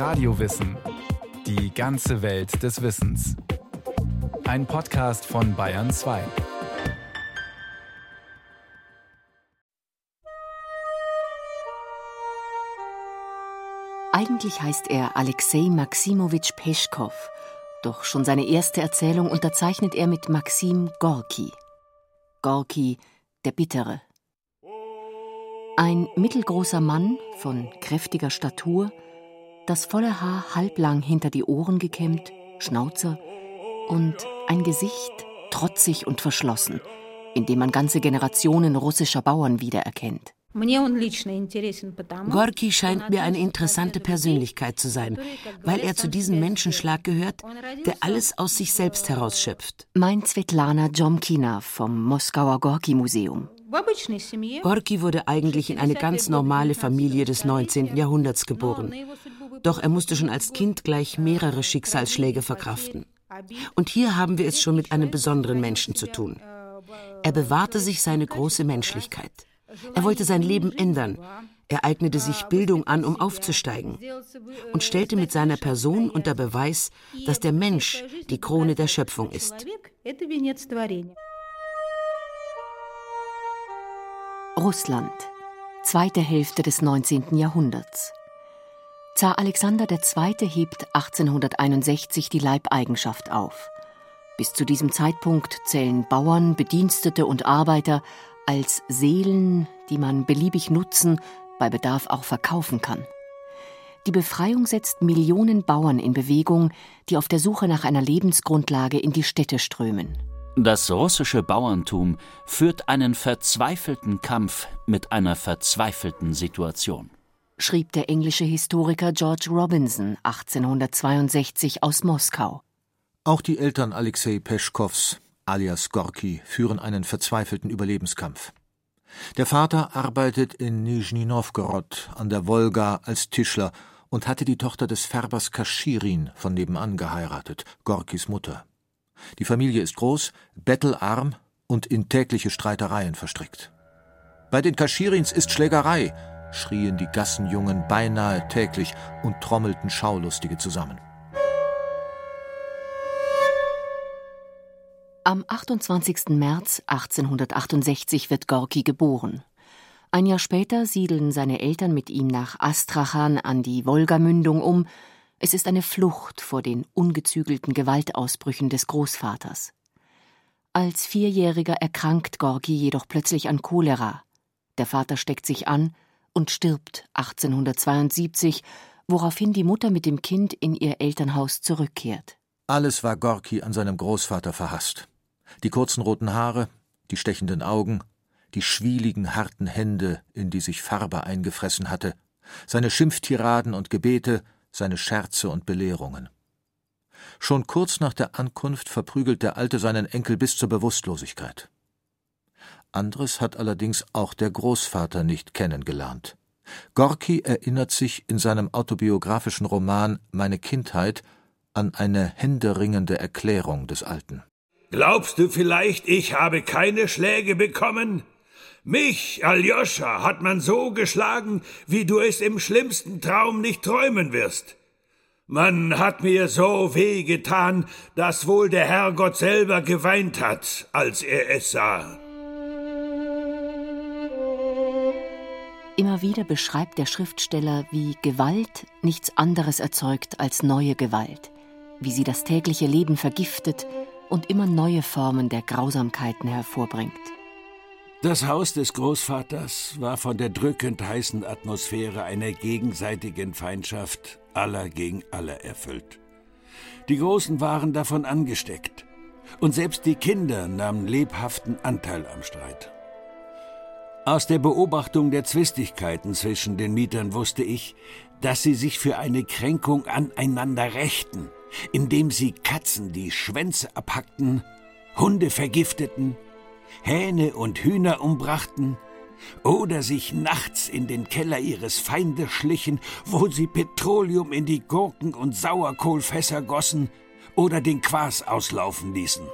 Radiowissen. Die ganze Welt des Wissens. Ein Podcast von Bayern 2. Eigentlich heißt er Alexei Maximowitsch Peschkow, doch schon seine erste Erzählung unterzeichnet er mit Maxim Gorki. Gorki, der Bittere. Ein mittelgroßer Mann von kräftiger Statur, das volle Haar halblang hinter die Ohren gekämmt, Schnauzer und ein Gesicht trotzig und verschlossen, in dem man ganze Generationen russischer Bauern wiedererkennt. Gorki scheint mir eine interessante Persönlichkeit zu sein, weil er zu diesem Menschenschlag gehört, der alles aus sich selbst herausschöpft. Meint Svetlana Jomkina vom Moskauer Gorki-Museum. Gorki wurde eigentlich in eine ganz normale Familie des 19. Jahrhunderts geboren. Doch er musste schon als Kind gleich mehrere Schicksalsschläge verkraften. Und hier haben wir es schon mit einem besonderen Menschen zu tun. Er bewahrte sich seine große Menschlichkeit. Er wollte sein Leben ändern. Er eignete sich Bildung an, um aufzusteigen und stellte mit seiner Person unter Beweis, dass der Mensch die Krone der Schöpfung ist. Russland, zweite Hälfte des 19. Jahrhunderts. Zar Alexander II. hebt 1861 die Leibeigenschaft auf. Bis zu diesem Zeitpunkt zählen Bauern, Bedienstete und Arbeiter als Seelen, die man beliebig nutzen, bei Bedarf auch verkaufen kann. Die Befreiung setzt Millionen Bauern in Bewegung, die auf der Suche nach einer Lebensgrundlage in die Städte strömen. Das russische Bauerntum führt einen verzweifelten Kampf mit einer verzweifelten Situation, schrieb der englische Historiker George Robinson 1862 aus Moskau. Auch die Eltern Alexei Peschkows, alias Gorki, führen einen verzweifelten Überlebenskampf. Der Vater arbeitet in Nizhny Novgorod an der Wolga als Tischler und hatte die Tochter des Färbers Kaschirin von nebenan geheiratet, Gorkis Mutter. Die Familie ist groß, bettelarm und in tägliche Streitereien verstrickt. Bei den Kaschirins ist Schlägerei, schrien die Gassenjungen beinahe täglich und trommelten Schaulustige zusammen. Am 28. März 1868 wird Gorki geboren. Ein Jahr später siedeln seine Eltern mit ihm nach Astrachan an die Wolgamündung um, es ist eine Flucht vor den ungezügelten Gewaltausbrüchen des Großvaters. Als Vierjähriger erkrankt Gorki jedoch plötzlich an Cholera. Der Vater steckt sich an und stirbt 1872, woraufhin die Mutter mit dem Kind in ihr Elternhaus zurückkehrt. Alles war Gorki an seinem Großvater verhasst. Die kurzen roten Haare, die stechenden Augen, die schwieligen, harten Hände, in die sich Farbe eingefressen hatte, seine Schimpftiraden und Gebete, seine Scherze und Belehrungen. Schon kurz nach der Ankunft verprügelt der Alte seinen Enkel bis zur Bewusstlosigkeit. Anderes hat allerdings auch der Großvater nicht kennengelernt. Gorki erinnert sich in seinem autobiografischen Roman Meine Kindheit an eine händeringende Erklärung des Alten. Glaubst du vielleicht, ich habe keine Schläge bekommen? Mich, Aljoscha, hat man so geschlagen, wie du es im schlimmsten Traum nicht träumen wirst. Man hat mir so weh getan, dass wohl der Herrgott selber geweint hat, als er es sah. Immer wieder beschreibt der Schriftsteller, wie Gewalt nichts anderes erzeugt als neue Gewalt, wie sie das tägliche Leben vergiftet und immer neue Formen der Grausamkeiten hervorbringt. Das Haus des Großvaters war von der drückend heißen Atmosphäre einer gegenseitigen Feindschaft aller gegen alle erfüllt. Die Großen waren davon angesteckt, und selbst die Kinder nahmen lebhaften Anteil am Streit. Aus der Beobachtung der Zwistigkeiten zwischen den Mietern wusste ich, dass sie sich für eine Kränkung aneinander rächten, indem sie Katzen die Schwänze abhackten, Hunde vergifteten Hähne und Hühner umbrachten oder sich nachts in den Keller ihres Feindes schlichen, wo sie Petroleum in die Gurken- und Sauerkohlfässer gossen oder den Quas auslaufen ließen.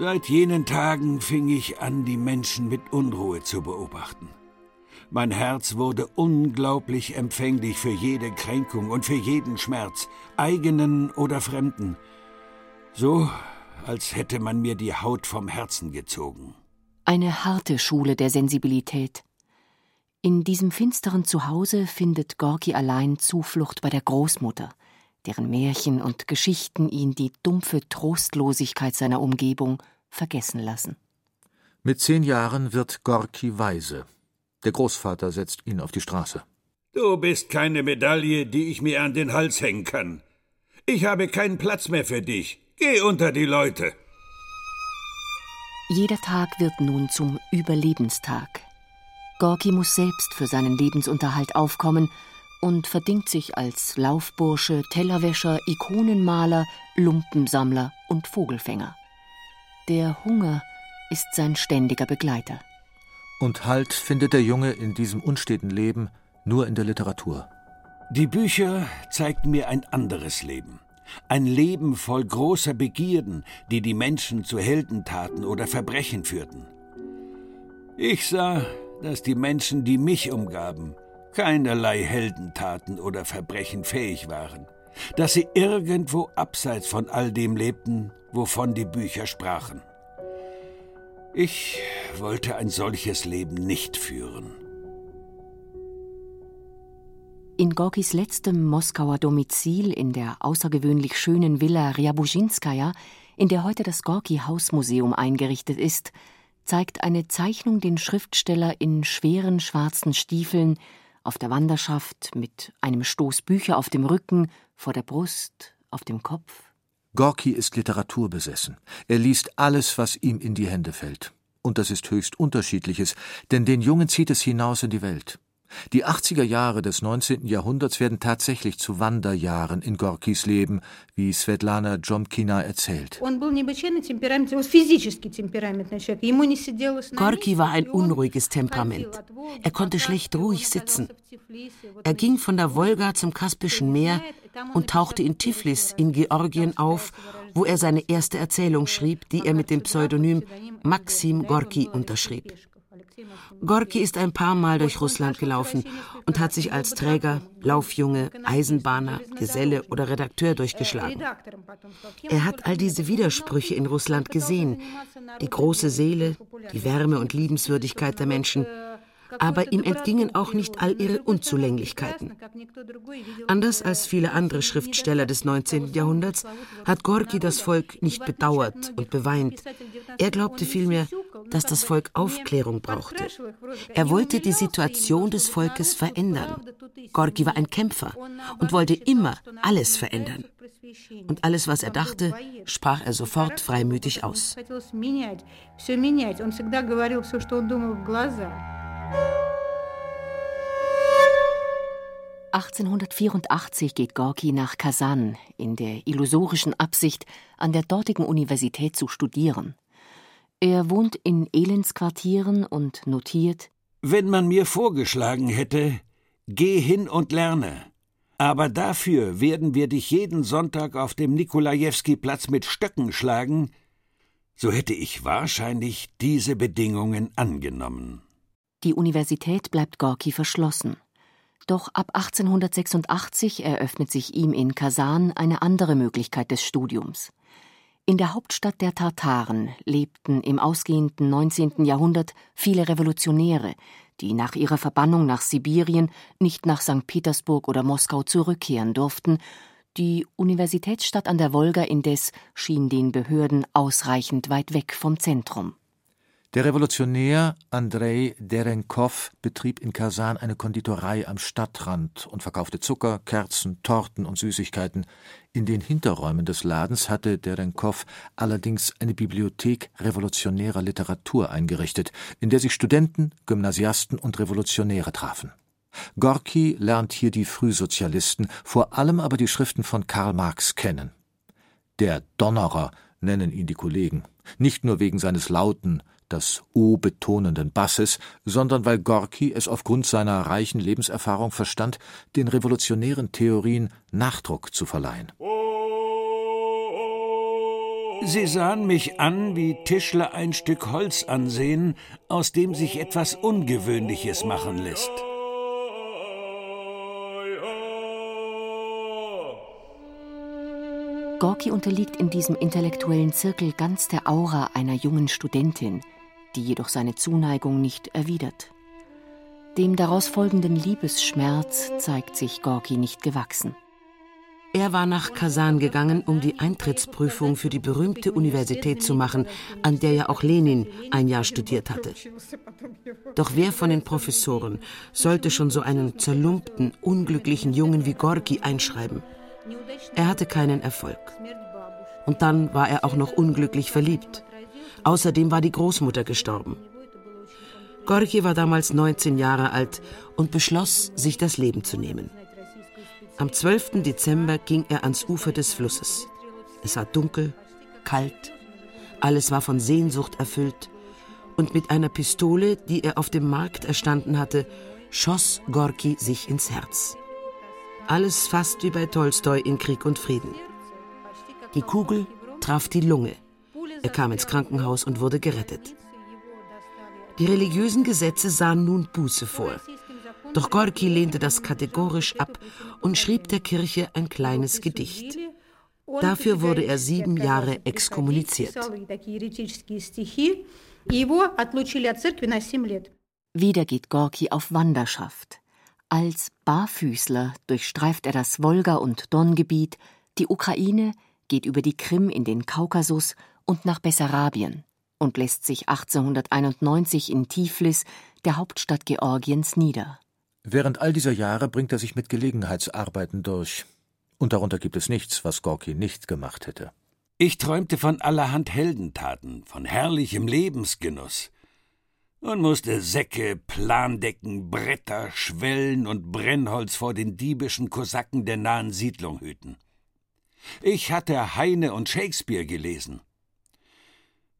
Seit jenen Tagen fing ich an, die Menschen mit Unruhe zu beobachten. Mein Herz wurde unglaublich empfänglich für jede Kränkung und für jeden Schmerz, eigenen oder fremden. So, als hätte man mir die Haut vom Herzen gezogen. Eine harte Schule der Sensibilität. In diesem finsteren Zuhause findet Gorki allein Zuflucht bei der Großmutter, deren Märchen und Geschichten ihn die dumpfe Trostlosigkeit seiner Umgebung vergessen lassen. Mit zehn Jahren wird Gorki weise. Der Großvater setzt ihn auf die Straße. Du bist keine Medaille, die ich mir an den Hals hängen kann. Ich habe keinen Platz mehr für dich. Geh unter die Leute. Jeder Tag wird nun zum Überlebenstag. Gorki muss selbst für seinen Lebensunterhalt aufkommen und verdingt sich als Laufbursche, Tellerwäscher, Ikonenmaler, Lumpensammler und Vogelfänger. Der Hunger ist sein ständiger Begleiter. Und Halt findet der Junge in diesem unsteten Leben nur in der Literatur. Die Bücher zeigten mir ein anderes Leben. Ein Leben voll großer Begierden, die die Menschen zu Heldentaten oder Verbrechen führten. Ich sah, dass die Menschen, die mich umgaben, keinerlei Heldentaten oder Verbrechen fähig waren, dass sie irgendwo abseits von all dem lebten, wovon die Bücher sprachen. Ich wollte ein solches Leben nicht führen. In Gorkis letztem Moskauer Domizil in der außergewöhnlich schönen Villa Ryabushinskaja, in der heute das Gorki-Hausmuseum eingerichtet ist, zeigt eine Zeichnung den Schriftsteller in schweren schwarzen Stiefeln, auf der Wanderschaft mit einem Stoß Bücher auf dem Rücken, vor der Brust, auf dem Kopf. Gorki ist literaturbesessen. Er liest alles, was ihm in die Hände fällt. Und das ist höchst unterschiedliches, denn den Jungen zieht es hinaus in die Welt. Die 80er Jahre des 19. Jahrhunderts werden tatsächlich zu Wanderjahren in Gorkis Leben, wie Svetlana Jomkina erzählt. Gorki war ein unruhiges Temperament. Er konnte schlecht ruhig sitzen. Er ging von der Wolga zum Kaspischen Meer und tauchte in Tiflis in Georgien auf, wo er seine erste Erzählung schrieb, die er mit dem Pseudonym Maxim Gorki unterschrieb. Gorki ist ein paar Mal durch Russland gelaufen und hat sich als Träger, Laufjunge, Eisenbahner, Geselle oder Redakteur durchgeschlagen. Er hat all diese Widersprüche in Russland gesehen, die große Seele, die Wärme und Liebenswürdigkeit der Menschen, aber ihm entgingen auch nicht all ihre Unzulänglichkeiten. Anders als viele andere Schriftsteller des 19. Jahrhunderts hat Gorki das Volk nicht bedauert und beweint. Er glaubte vielmehr, dass das Volk Aufklärung brauchte. Er wollte die Situation des Volkes verändern. Gorki war ein Kämpfer und wollte immer alles verändern. Und alles, was er dachte, sprach er sofort freimütig aus. 1884 geht Gorki nach Kasan in der illusorischen Absicht, an der dortigen Universität zu studieren. Er wohnt in Elendsquartieren und notiert Wenn man mir vorgeschlagen hätte, geh hin und lerne. Aber dafür werden wir dich jeden Sonntag auf dem Nikolajewski-Platz mit Stöcken schlagen, so hätte ich wahrscheinlich diese Bedingungen angenommen. Die Universität bleibt Gorki verschlossen. Doch ab 1886 eröffnet sich ihm in Kasan eine andere Möglichkeit des Studiums. In der Hauptstadt der Tataren lebten im ausgehenden 19. Jahrhundert viele Revolutionäre, die nach ihrer Verbannung nach Sibirien nicht nach St. Petersburg oder Moskau zurückkehren durften. Die Universitätsstadt an der Wolga indes schien den Behörden ausreichend weit weg vom Zentrum. Der Revolutionär Andrei Derenkow betrieb in Kasan eine Konditorei am Stadtrand und verkaufte Zucker, Kerzen, Torten und Süßigkeiten. In den Hinterräumen des Ladens hatte Derenkow allerdings eine Bibliothek revolutionärer Literatur eingerichtet, in der sich Studenten, Gymnasiasten und Revolutionäre trafen. Gorki lernt hier die Frühsozialisten, vor allem aber die Schriften von Karl Marx kennen. Der Donnerer nennen ihn die Kollegen, nicht nur wegen seines lauten, das O betonenden Basses, sondern weil Gorki es aufgrund seiner reichen Lebenserfahrung verstand, den revolutionären Theorien Nachdruck zu verleihen. Sie sahen mich an, wie Tischler ein Stück Holz ansehen, aus dem sich etwas Ungewöhnliches machen lässt. Gorki unterliegt in diesem intellektuellen Zirkel ganz der Aura einer jungen Studentin, die jedoch seine Zuneigung nicht erwidert. Dem daraus folgenden Liebesschmerz zeigt sich Gorki nicht gewachsen. Er war nach Kasan gegangen, um die Eintrittsprüfung für die berühmte Universität zu machen, an der ja auch Lenin ein Jahr studiert hatte. Doch wer von den Professoren sollte schon so einen zerlumpten, unglücklichen Jungen wie Gorki einschreiben? Er hatte keinen Erfolg. Und dann war er auch noch unglücklich verliebt. Außerdem war die Großmutter gestorben. Gorki war damals 19 Jahre alt und beschloss, sich das Leben zu nehmen. Am 12. Dezember ging er ans Ufer des Flusses. Es war dunkel, kalt, alles war von Sehnsucht erfüllt, und mit einer Pistole, die er auf dem Markt erstanden hatte, schoss Gorki sich ins Herz. Alles fast wie bei Tolstoi in Krieg und Frieden. Die Kugel traf die Lunge. Er kam ins Krankenhaus und wurde gerettet. Die religiösen Gesetze sahen nun Buße vor. Doch Gorki lehnte das kategorisch ab und schrieb der Kirche ein kleines Gedicht. Dafür wurde er sieben Jahre exkommuniziert. Wieder geht Gorki auf Wanderschaft. Als Barfüßler durchstreift er das Wolga- und Dongebiet, die Ukraine, geht über die Krim in den Kaukasus und nach Bessarabien und lässt sich 1891 in Tiflis, der Hauptstadt Georgiens, nieder. Während all dieser Jahre bringt er sich mit Gelegenheitsarbeiten durch. Und darunter gibt es nichts, was Gorki nicht gemacht hätte. Ich träumte von allerhand Heldentaten, von herrlichem Lebensgenuss und musste Säcke, Plandecken, Bretter, Schwellen und Brennholz vor den diebischen Kosaken der nahen Siedlung hüten. Ich hatte Heine und Shakespeare gelesen.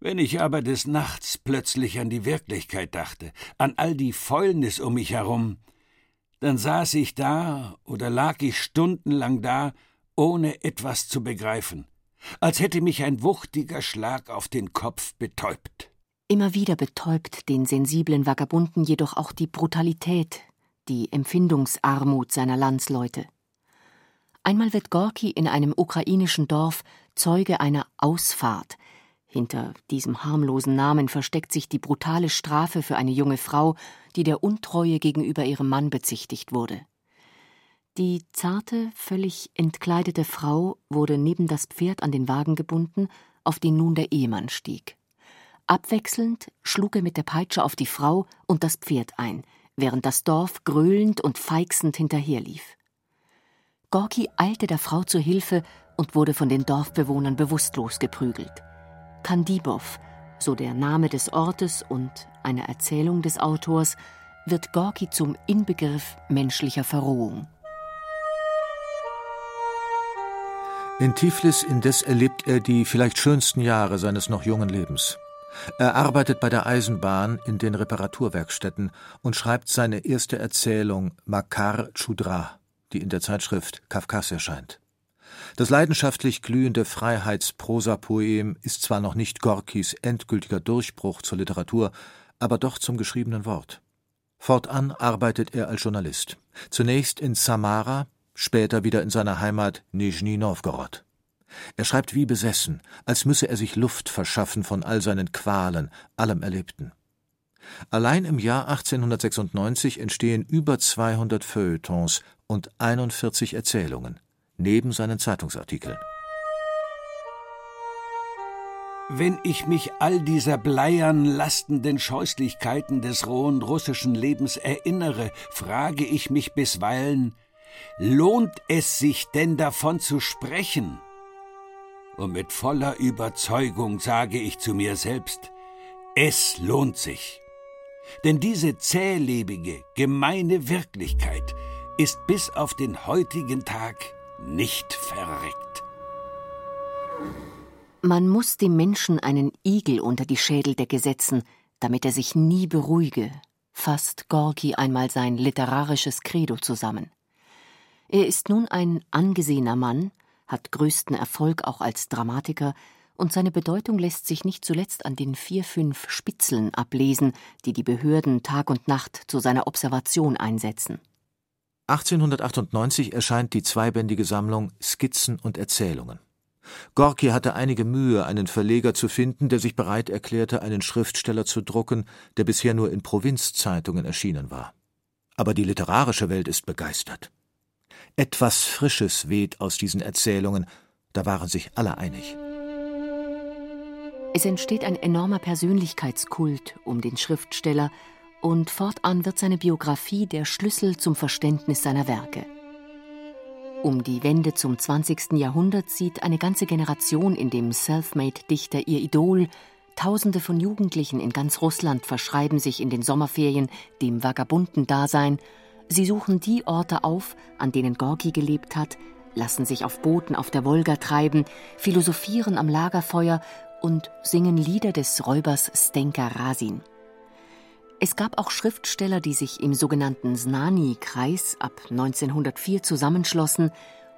Wenn ich aber des Nachts plötzlich an die Wirklichkeit dachte, an all die Fäulnis um mich herum, dann saß ich da oder lag ich stundenlang da, ohne etwas zu begreifen, als hätte mich ein wuchtiger Schlag auf den Kopf betäubt. Immer wieder betäubt den sensiblen Vagabunden jedoch auch die Brutalität, die Empfindungsarmut seiner Landsleute. Einmal wird Gorki in einem ukrainischen Dorf Zeuge einer Ausfahrt. Hinter diesem harmlosen Namen versteckt sich die brutale Strafe für eine junge Frau, die der Untreue gegenüber ihrem Mann bezichtigt wurde. Die zarte, völlig entkleidete Frau wurde neben das Pferd an den Wagen gebunden, auf den nun der Ehemann stieg. Abwechselnd schlug er mit der Peitsche auf die Frau und das Pferd ein, während das Dorf gröhlend und feixend hinterherlief. Gorki eilte der Frau zu Hilfe und wurde von den Dorfbewohnern bewusstlos geprügelt. Kandibow, so der Name des Ortes und einer Erzählung des Autors, wird Gorki zum Inbegriff menschlicher Verrohung. In Tiflis indes erlebt er die vielleicht schönsten Jahre seines noch jungen Lebens. Er arbeitet bei der Eisenbahn in den Reparaturwerkstätten und schreibt seine erste Erzählung Makar Chudra, die in der Zeitschrift Kafkas erscheint. Das leidenschaftlich glühende Freiheitsprosapoem ist zwar noch nicht Gorkis endgültiger Durchbruch zur Literatur, aber doch zum geschriebenen Wort. Fortan arbeitet er als Journalist. Zunächst in Samara, später wieder in seiner Heimat Nizhny Novgorod. Er schreibt wie besessen, als müsse er sich Luft verschaffen von all seinen Qualen, allem Erlebten. Allein im Jahr 1896 entstehen über 200 Feuilletons und 41 Erzählungen, neben seinen Zeitungsartikeln. Wenn ich mich all dieser bleiern lastenden Scheußlichkeiten des rohen russischen Lebens erinnere, frage ich mich bisweilen, lohnt es sich denn davon zu sprechen? und mit voller Überzeugung sage ich zu mir selbst, es lohnt sich. Denn diese zählebige, gemeine Wirklichkeit ist bis auf den heutigen Tag nicht verreckt. Man muss dem Menschen einen Igel unter die Schädeldecke setzen, damit er sich nie beruhige, fasst Gorki einmal sein literarisches Credo zusammen. Er ist nun ein angesehener Mann, hat größten Erfolg auch als Dramatiker und seine Bedeutung lässt sich nicht zuletzt an den vier, fünf Spitzeln ablesen, die die Behörden Tag und Nacht zu seiner Observation einsetzen. 1898 erscheint die zweibändige Sammlung Skizzen und Erzählungen. Gorki hatte einige Mühe, einen Verleger zu finden, der sich bereit erklärte, einen Schriftsteller zu drucken, der bisher nur in Provinzzeitungen erschienen war. Aber die literarische Welt ist begeistert. Etwas Frisches weht aus diesen Erzählungen, da waren sich alle einig. Es entsteht ein enormer Persönlichkeitskult um den Schriftsteller, und fortan wird seine Biografie der Schlüssel zum Verständnis seiner Werke. Um die Wende zum 20. Jahrhundert sieht eine ganze Generation in dem Selfmade-Dichter ihr Idol. Tausende von Jugendlichen in ganz Russland verschreiben sich in den Sommerferien dem vagabunden Dasein. Sie suchen die Orte auf, an denen Gorki gelebt hat, lassen sich auf Booten auf der Wolga treiben, philosophieren am Lagerfeuer und singen Lieder des Räubers Stenka Rasin. Es gab auch Schriftsteller, die sich im sogenannten Znani-Kreis ab 1904 zusammenschlossen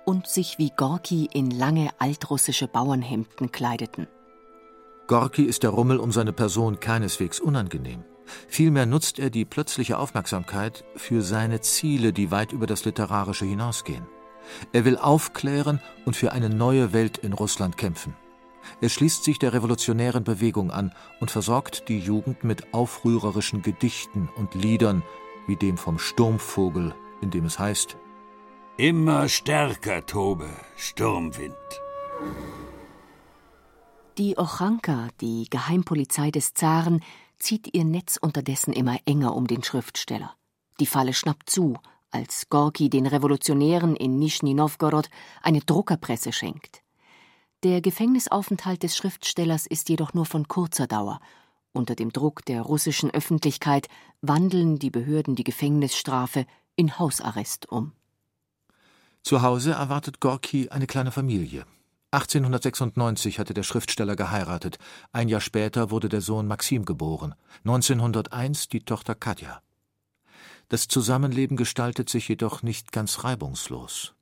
und sich wie Gorki in lange altrussische Bauernhemden kleideten. Gorki ist der Rummel um seine Person keineswegs unangenehm. Vielmehr nutzt er die plötzliche Aufmerksamkeit für seine Ziele, die weit über das Literarische hinausgehen. Er will aufklären und für eine neue Welt in Russland kämpfen. Er schließt sich der revolutionären Bewegung an und versorgt die Jugend mit aufrührerischen Gedichten und Liedern, wie dem vom Sturmvogel, in dem es heißt Immer stärker tobe Sturmwind. Die Ochanka, die Geheimpolizei des Zaren, zieht ihr Netz unterdessen immer enger um den Schriftsteller. Die Falle schnappt zu, als Gorki den Revolutionären in Nischni Nowgorod eine Druckerpresse schenkt. Der Gefängnisaufenthalt des Schriftstellers ist jedoch nur von kurzer Dauer. Unter dem Druck der russischen Öffentlichkeit wandeln die Behörden die Gefängnisstrafe in Hausarrest um. Zu Hause erwartet Gorki eine kleine Familie. 1896 hatte der Schriftsteller geheiratet. Ein Jahr später wurde der Sohn Maxim geboren. 1901 die Tochter Katja. Das Zusammenleben gestaltet sich jedoch nicht ganz reibungslos.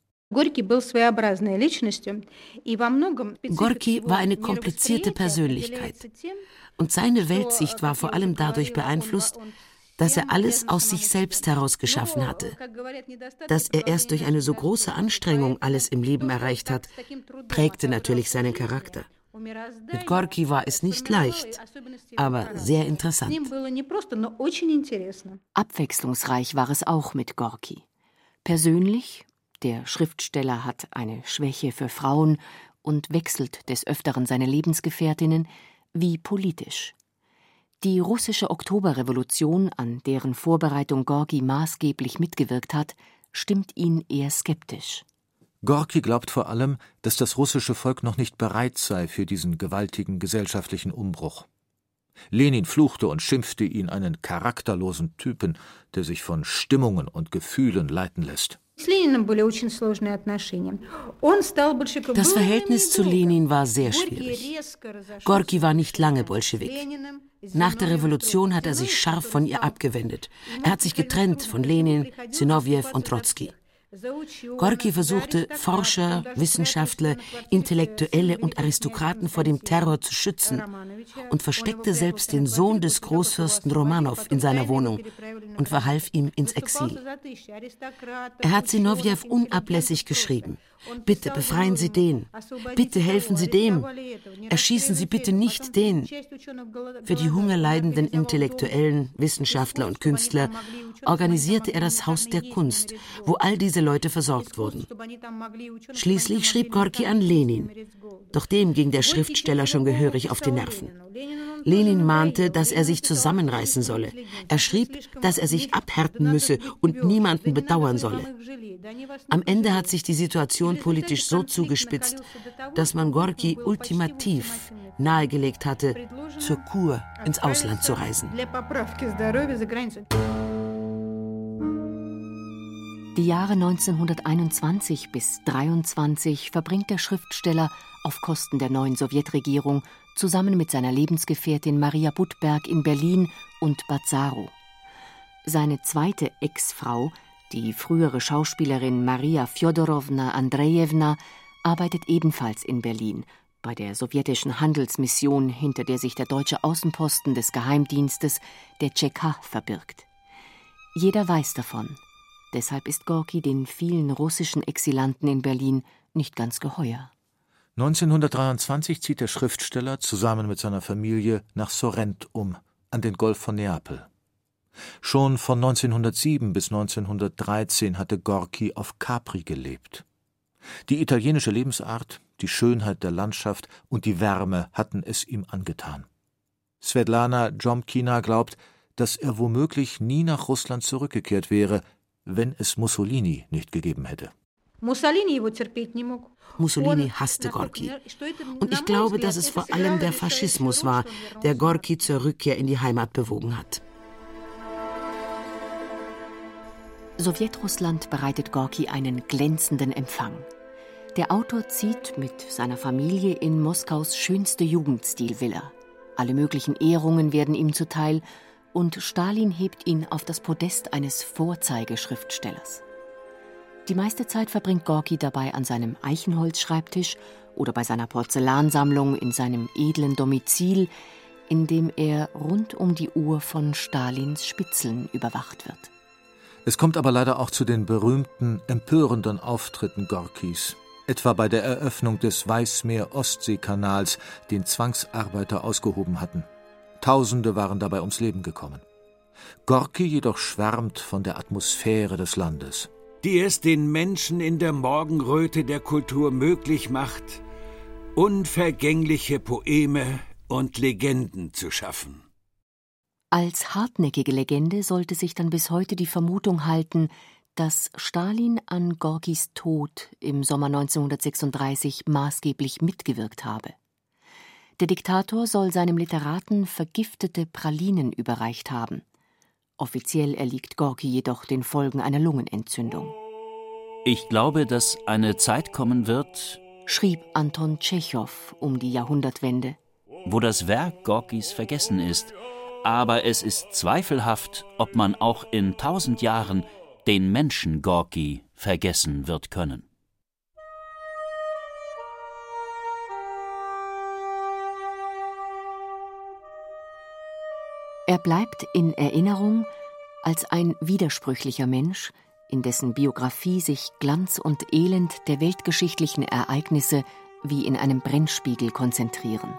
Gorki war eine komplizierte Persönlichkeit. Und seine Weltsicht war vor allem dadurch beeinflusst, dass er alles aus sich selbst heraus geschaffen hatte. Dass er erst durch eine so große Anstrengung alles im Leben erreicht hat, prägte natürlich seinen Charakter. Mit Gorki war es nicht leicht, aber sehr interessant. Abwechslungsreich war es auch mit Gorki. Persönlich der Schriftsteller hat eine Schwäche für Frauen und wechselt des Öfteren seine Lebensgefährtinnen, wie politisch. Die russische Oktoberrevolution, an deren Vorbereitung Gorki maßgeblich mitgewirkt hat, stimmt ihn eher skeptisch. Gorki glaubt vor allem, dass das russische Volk noch nicht bereit sei für diesen gewaltigen gesellschaftlichen Umbruch. Lenin fluchte und schimpfte ihn einen charakterlosen Typen, der sich von Stimmungen und Gefühlen leiten lässt. Das Verhältnis zu Lenin war sehr schwierig. Gorki war nicht lange Bolschewik. Nach der Revolution hat er sich scharf von ihr abgewendet. Er hat sich getrennt von Lenin, Zinoviev und Trotzki. Gorki versuchte, Forscher, Wissenschaftler, Intellektuelle und Aristokraten vor dem Terror zu schützen und versteckte selbst den Sohn des Großfürsten Romanow in seiner Wohnung und verhalf ihm ins Exil. Er hat Sinowjew unablässig geschrieben. Bitte befreien Sie den. Bitte helfen Sie dem. Erschießen Sie bitte nicht den. Für die hungerleidenden Intellektuellen, Wissenschaftler und Künstler organisierte er das Haus der Kunst, wo all diese Leute versorgt wurden. Schließlich schrieb Gorki an Lenin. Doch dem ging der Schriftsteller schon gehörig auf die Nerven. Lenin mahnte, dass er sich zusammenreißen solle. Er schrieb, dass er sich abhärten müsse und niemanden bedauern solle. Am Ende hat sich die Situation politisch so zugespitzt, dass man Gorki ultimativ nahegelegt hatte, zur Kur ins Ausland zu reisen. Die Jahre 1921 bis 1923 verbringt der Schriftsteller auf Kosten der neuen Sowjetregierung zusammen mit seiner Lebensgefährtin Maria Budberg in Berlin und Bazzaro. Seine zweite Ex-Frau, die frühere Schauspielerin Maria Fjodorowna Andrejewna, arbeitet ebenfalls in Berlin, bei der sowjetischen Handelsmission, hinter der sich der deutsche Außenposten des Geheimdienstes, der CK, verbirgt. Jeder weiß davon. Deshalb ist Gorki den vielen russischen Exilanten in Berlin nicht ganz geheuer. 1923 zieht der Schriftsteller zusammen mit seiner Familie nach Sorrent um, an den Golf von Neapel. Schon von 1907 bis 1913 hatte Gorki auf Capri gelebt. Die italienische Lebensart, die Schönheit der Landschaft und die Wärme hatten es ihm angetan. Svetlana Jomkina glaubt, dass er womöglich nie nach Russland zurückgekehrt wäre, wenn es Mussolini nicht gegeben hätte. Mussolini hasste Gorki. Und ich glaube, dass es vor allem der Faschismus war, der Gorki zur Rückkehr in die Heimat bewogen hat. Sowjetrussland bereitet Gorki einen glänzenden Empfang. Der Autor zieht mit seiner Familie in Moskaus schönste Jugendstilvilla. Alle möglichen Ehrungen werden ihm zuteil und Stalin hebt ihn auf das Podest eines Vorzeigeschriftstellers. Die meiste Zeit verbringt Gorki dabei an seinem Eichenholzschreibtisch oder bei seiner Porzellansammlung in seinem edlen Domizil, in dem er rund um die Uhr von Stalins Spitzeln überwacht wird. Es kommt aber leider auch zu den berühmten, empörenden Auftritten Gorkis, etwa bei der Eröffnung des Weißmeer-Ostsee-Kanals, den Zwangsarbeiter ausgehoben hatten. Tausende waren dabei ums Leben gekommen. Gorki jedoch schwärmt von der Atmosphäre des Landes die es den Menschen in der Morgenröte der Kultur möglich macht, unvergängliche Poeme und Legenden zu schaffen. Als hartnäckige Legende sollte sich dann bis heute die Vermutung halten, dass Stalin an Gorkis Tod im Sommer 1936 maßgeblich mitgewirkt habe. Der Diktator soll seinem Literaten vergiftete Pralinen überreicht haben. Offiziell erliegt Gorki jedoch den Folgen einer Lungenentzündung. Ich glaube, dass eine Zeit kommen wird, schrieb Anton Tschechow um die Jahrhundertwende, wo das Werk Gorkis vergessen ist, aber es ist zweifelhaft, ob man auch in tausend Jahren den Menschen Gorki vergessen wird können. Er bleibt in Erinnerung als ein widersprüchlicher Mensch, in dessen Biografie sich Glanz und Elend der weltgeschichtlichen Ereignisse wie in einem Brennspiegel konzentrieren.